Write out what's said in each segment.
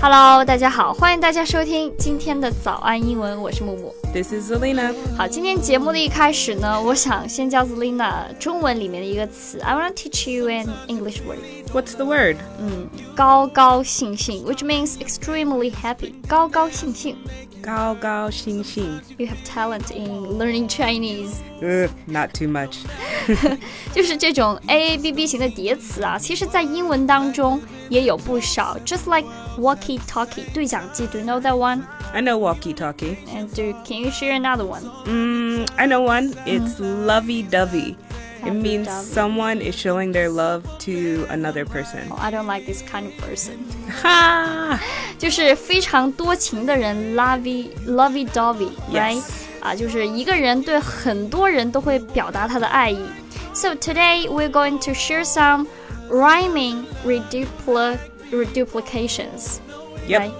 Hello，大家好，欢迎大家收听今天的早安英文，我是木木。 This is Zelina. 好，今天节目的一开始呢，我想先教 Zelina 中文里面的一个词，I want to teach you an English word。 What's the word? 嗯，高高兴兴，which means extremely happy，高高兴兴。 Gao gao xing xing. You have talent in learning Chinese。 Ugh, not too much. 就是这种 A A B B 型的叠词啊，其实在英文当中也有不少，just like walkie talkie 对讲机，Do you know that one? I know walkie talkie. And do can you share another one? Mm, I know one. It's lovey dovey. It means Lovey-dovey. someone is showing their love to another person. Oh, I don't like this kind of person. Ha! 就是非常多情的人，lovey lovey dovey, right? Yes. 啊，就是一个人对很多人都会表达他的爱意。So today we're going to share some rhyming redupli reduplications. Yep. right?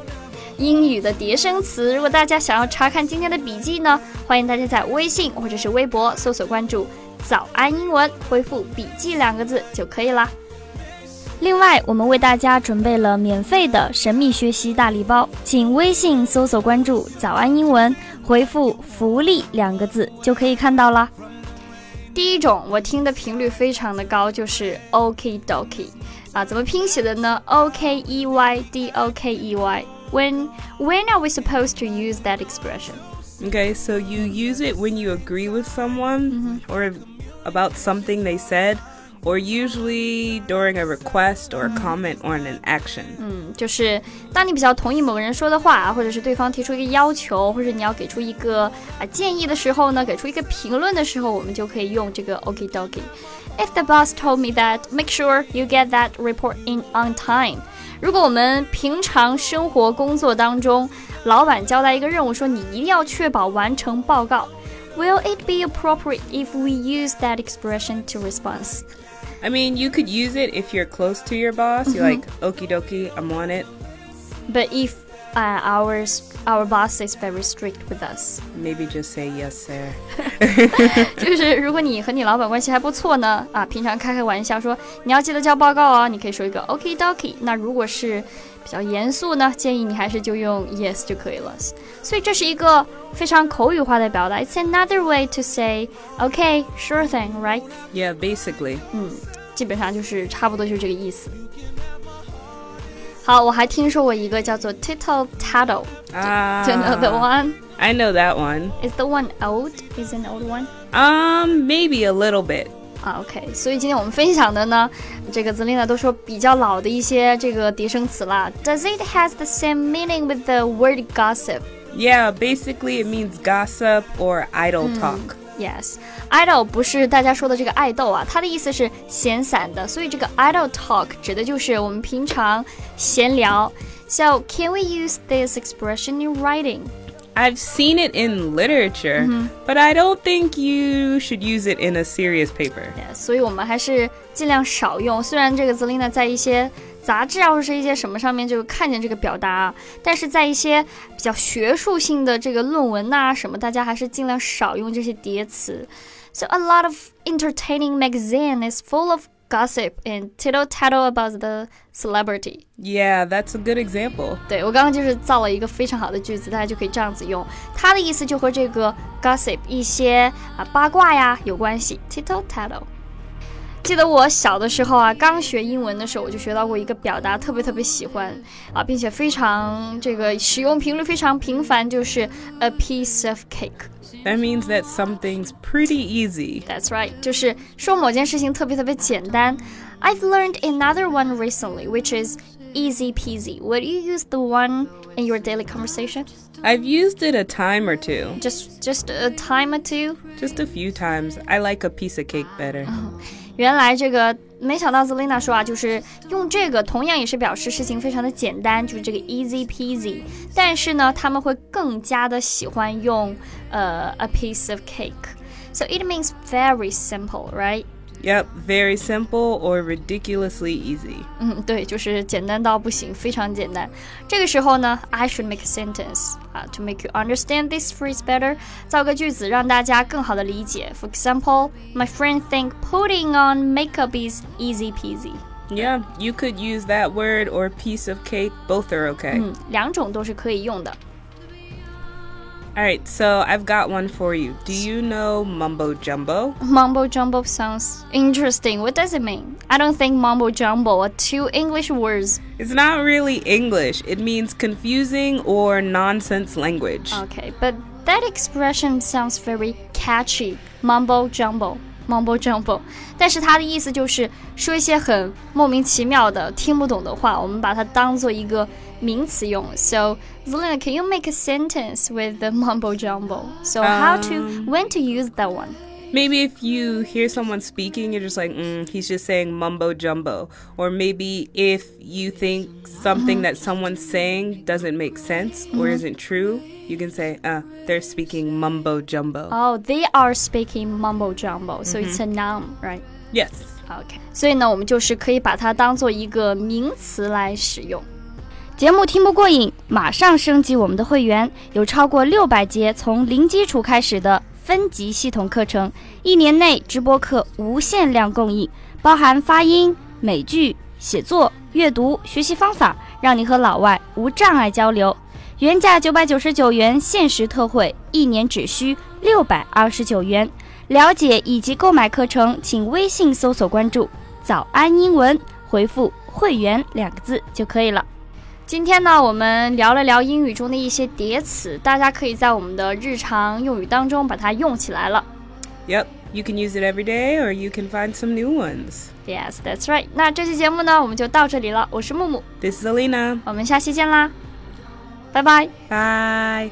英语的叠声词，如果大家想要查看今天的笔记呢，欢迎大家在微信或者是微博搜索关注“早安英文”，回复“笔记”两个字就可以啦。另外，我们为大家准备了免费的神秘学习大礼包，请微信搜索关注“早安英文”，回复“福利”两个字就可以看到啦。第一种我听的频率非常的高，就是 OK Dokie 啊，怎么拼写的呢？O K E Y D O K E Y。When when are we supposed to use that expression? Okay, so you use it when you agree with someone or about something they said, or usually during a request or a comment or an action. 嗯，就是当你比较同意某个人说的话，或者是对方提出一个要求，或者你要给出一个啊建议的时候呢，给出一个评论的时候，我们就可以用这个 OK Dokie。If the boss told me that, make sure you get that report in on time. 如果我们平常生活工作当中，老板交代一个任务，说你一定要确保完成报告，Will it be appropriate if we use that expression to response? I mean, you could use it if you're close to your boss. You're like, okie dokie, I'm on it. But if uh, ours our boss is very strict with us. Maybe just say yes, sir. 就是如果你和你老板关系还不错呢，啊，平常开开玩笑说你要记得交报告啊，你可以说一个 OK dokie。那如果是比较严肃呢，建议你还是就用 yes 就可以了。所以这是一个非常口语化的表达。It's another way to say OK, sure thing, right？ Yeah, basically. 嗯， 基本上就是差不多就是这个意思。好，我还听说过一个叫做 tittle tattle。Do you know the Ah, one? I know that one. Is the one old? Is an old one? Um, maybe a little bit. 啊，OK，所以今天我们分享的呢，这个 Zelina 都说比较老的一些这个叠声词啦。Does it has the same meaning with the word gossip? Yeah, basically it means gossip or idle talk. Yes, idle 不是大家说的这个爱豆啊，它的意思是闲散的，所以这个 idle talk 指的就是我们平常闲聊。So can we use this expression in writing? I've seen it in literature, but I don't think you should use it in a serious paper. Yes, 所以我们还是尽量少用。虽然这个 Zelina 在一些 杂志啊或者是一些什么上面就看见这个表达啊，但是在一些比较学术性的这个论文呐、什么，大家还是尽量少用这些叠词。So a lot of entertaining magazine is full of gossip and tittle tattle about the celebrity. Yeah, that's a good example. 对我刚刚就是造了一个非常好的句子，大家就可以这样子用。它的意思就和这个 gossip 一些啊八卦呀有关系，tittle tattle。记得我小的时候啊，刚学英文的时候，我就学到过一个表达，特别特别喜欢啊，并且非常这个使用频率非常频繁，就是 a piece of cake。 That means that something's pretty easy. That's right，就是说某件事情特别特别简单。I've learned another one recently, which is easy peasy. Would you use the one in your daily conversation? I've used it a time or two, Just just a time or two. just a few times. I like a piece of cake better. 原来这个没想到 Zelina 说啊，就是用这个同样也是表示事情非常的简单，就是这个 easy peasy。但是呢，他们会更加的喜欢用呃 a piece of cake。So it means very simple, right? Yep, very simple or ridiculously easy. 嗯，对，就是简单到不行，非常简单。这个时候呢，I should make a sentence 啊，to make you understand this phrase better，造个句子让大家更好的理解。For example, my friend think putting on makeup is easy peasy. Yeah, you could use that word or piece of cake. Both are okay. 嗯，两种都是可以用的。 All right, so I've got one for you. Do you know mumbo jumbo? Mumbo jumbo sounds interesting. What does it mean? I don't think mumbo jumbo are two English words. It's not really English. It means confusing or nonsense language. Okay, but that expression sounds very catchy. Mumbo jumbo, mumbo jumbo. 但是它的意思就是说一些很莫名其妙的、听不懂的话，我们把它当做一个 名词用。So, Zelina, can you make a sentence with the mumbo jumbo? So, how to when to use that one? Maybe if you hear someone speaking, you're just like, mm, he's just saying mumbo jumbo. Or maybe if you think something that someone's saying doesn't make sense or isn't true, you can say, uh, they're speaking mumbo jumbo. Oh, they are speaking mumbo jumbo. So it's a noun, right? yes. OK，所以呢，我们就是可以把它当做一个名词来使用。 节目听不过瘾，马上升级我们的会员，有超过六百节从零基础开始的分级系统课程，一年内直播课无限量供应，包含发音、美剧、写作、阅读、学习方法，让你和老外无障碍交流。原价九百九十九元，限时特惠，一年只需六百二十九元。了解以及购买课程，请微信搜索关注“早安英文”，回复“会员”两个字就可以了。今天呢，我们聊了聊英语中的一些叠词，大家可以在我们的日常用语当中把它用起来了。Yep. You can use it every day or you can find some new ones. Yes, that's right。那这期节目呢，我们就到这里了。我是木木，This is Alina. 我们下期见啦，拜拜。Bye.